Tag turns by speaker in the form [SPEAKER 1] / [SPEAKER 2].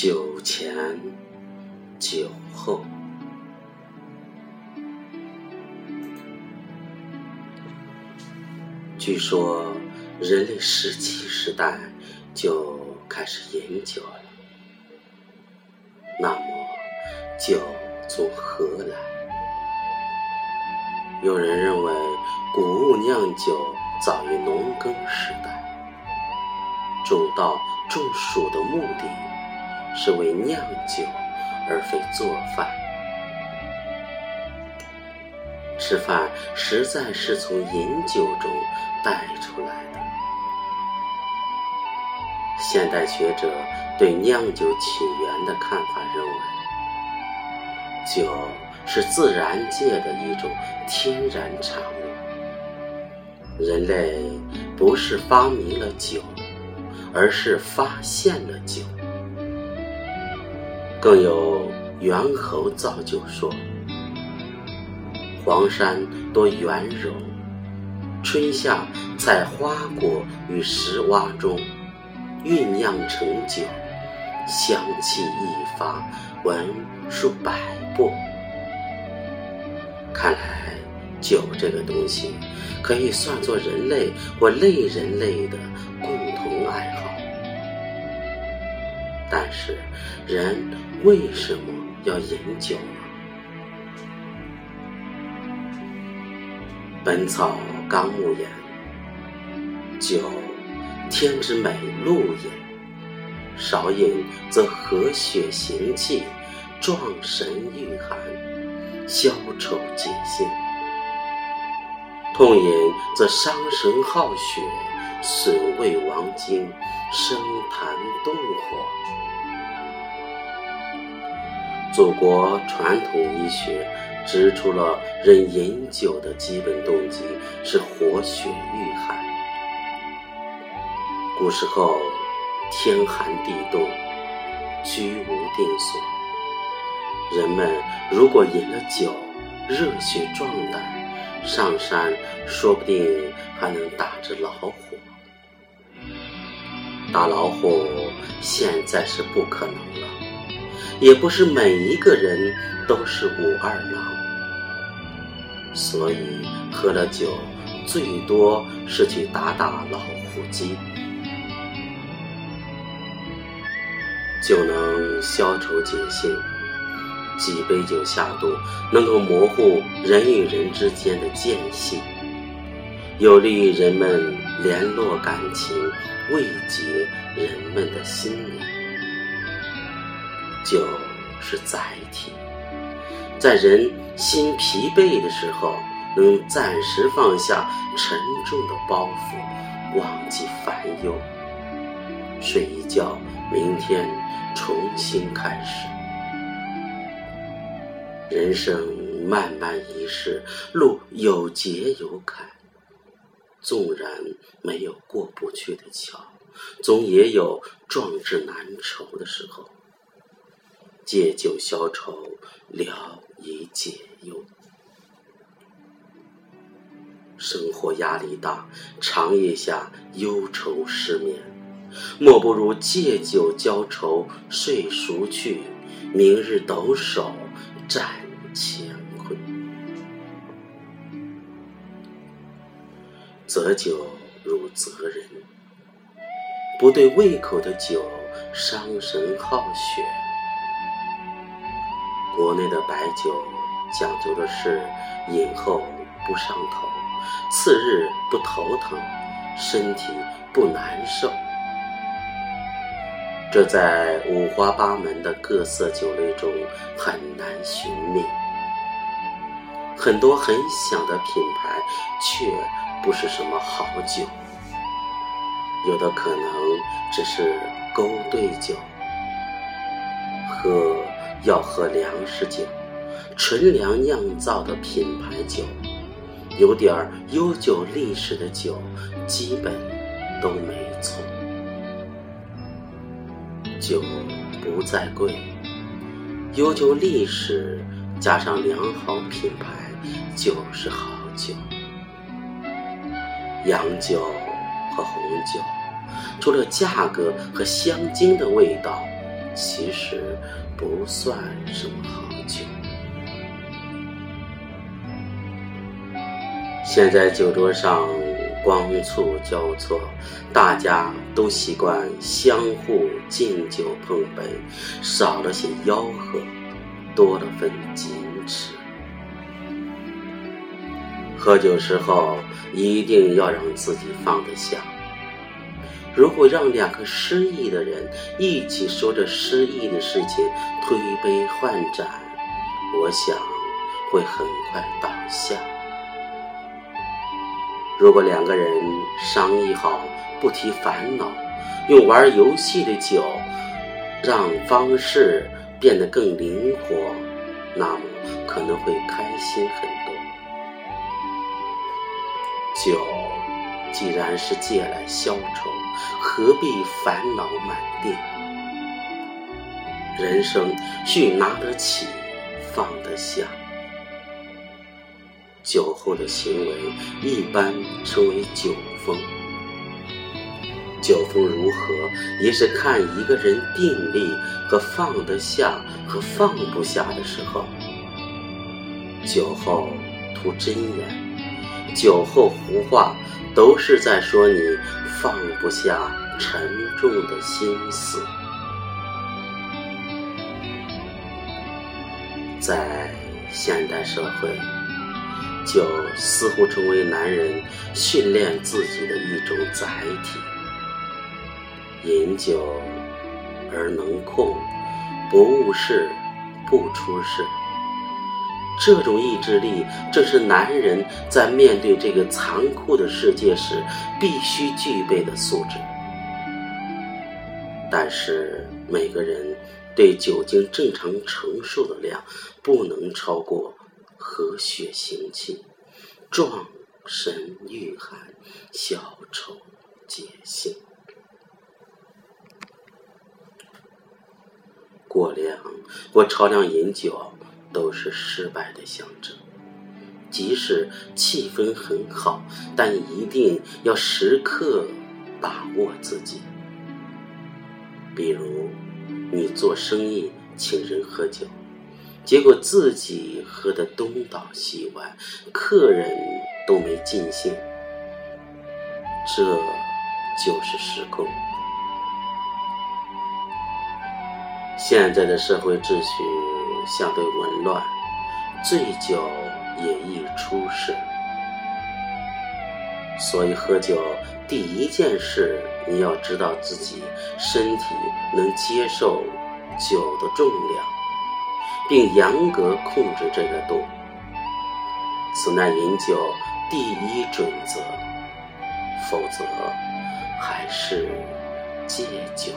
[SPEAKER 1] 酒前酒后。据说，人类石器时代就开始饮酒了。那么，酒从何来？有人认为，谷物酿酒早于农耕时代，种稻种薯的目的是为酿酒，而非做饭。吃饭实在是从饮酒中带出来的。现代学者对酿酒起源的看法认为，酒是自然界的一种天然产物。人类不是发明了酒，而是发现了酒。更有猿猴造就说。黄山多圆柔，春夏在花果与石洼中酝酿成酒，香气一发，闻数百步。看来酒这个东西可以算作人类或类人类的共同爱好。但是，人为什么要饮酒呢？《本草纲目》言：酒，天之美露也。少饮则和血行气，壮神御寒，消愁解心；痛饮则伤神耗血，损胃亡精，生痰动火。祖国传统医学。指出了人饮酒的基本动机是活血御寒。古时候天寒地冻，居无定所，人们如果饮了酒，热血壮胆，上山说不定还能打只老虎。打老虎现在是不可能了，也不是每一个人都是武二郎。所以喝了酒，最多是去打打老虎机。酒能消愁解性，几杯酒下肚，能够模糊人与人之间的间隙，有利于人们联络感情，慰藉人们的心灵。酒是载体。在人心疲惫的时候，能暂时放下沉重的包袱，忘记烦忧，睡一觉，明天重新开始。人生漫漫一世，路有节有坎，纵然没有过不去的桥，总也有壮志难酬的时候。借酒消愁，聊以解忧。生活压力大，长夜下忧愁失眠，莫不如借酒浇愁，睡熟去，明日抖擞战乾坤。择酒如择人，不对胃口的酒，伤神耗血。国内的白酒讲究的是饮后不上头，次日不头疼，身体不难受。这在五花八门的各色酒类中很难寻觅。很多很响的品牌却不是什么好酒，有的可能只是勾兑酒，喝。要喝粮食酒，纯粮酿造的品牌酒，有点悠久历史的酒，基本都没错。酒不再贵，悠久历史加上良好品牌就是好酒。洋酒和红酒，除了价格和香精的味道。其实不算什么好酒。现在酒桌上光簇交错，大家都习惯相互敬酒碰杯，少了些吆喝，多了份矜持。喝酒时候一定要让自己放得下。如果让两个失意的人一起说着失意的事情，推杯换盏，我想会很快倒下。如果两个人商议好不提烦恼，用玩游戏的酒让方式变得更灵活，那么可能会开心很多。酒既然是借来消愁，何必烦恼满地？人生需拿得起，放得下。酒后的行为一般称为酒疯，酒疯如何，也是看一个人定力和放得下和放不下的时候。酒后吐真言，酒后胡话，都是在说你放不下沉重的心思。在现代社会。酒似乎成为男人训练自己的一种载体。饮酒而能控，不误事，不出事。这种意志力，正是男人在面对这个残酷的世界时必须具备的素质。但是，每个人对酒精正常承受的量不能超过。和血行气，壮神御寒，消愁解性。过量或超量饮酒都是失败的象征。即使气氛很好，但一定要时刻把握自己。比如，你做生意请人喝酒。结果自己喝得东倒西歪，客人都没尽兴，这就是失控。现在的社会秩序相对紊乱，醉酒也易出事，所以喝酒第一件事，你要知道自己身体能接受酒的重量。并严格控制这个度，此乃饮酒第一准则，否则还是戒酒。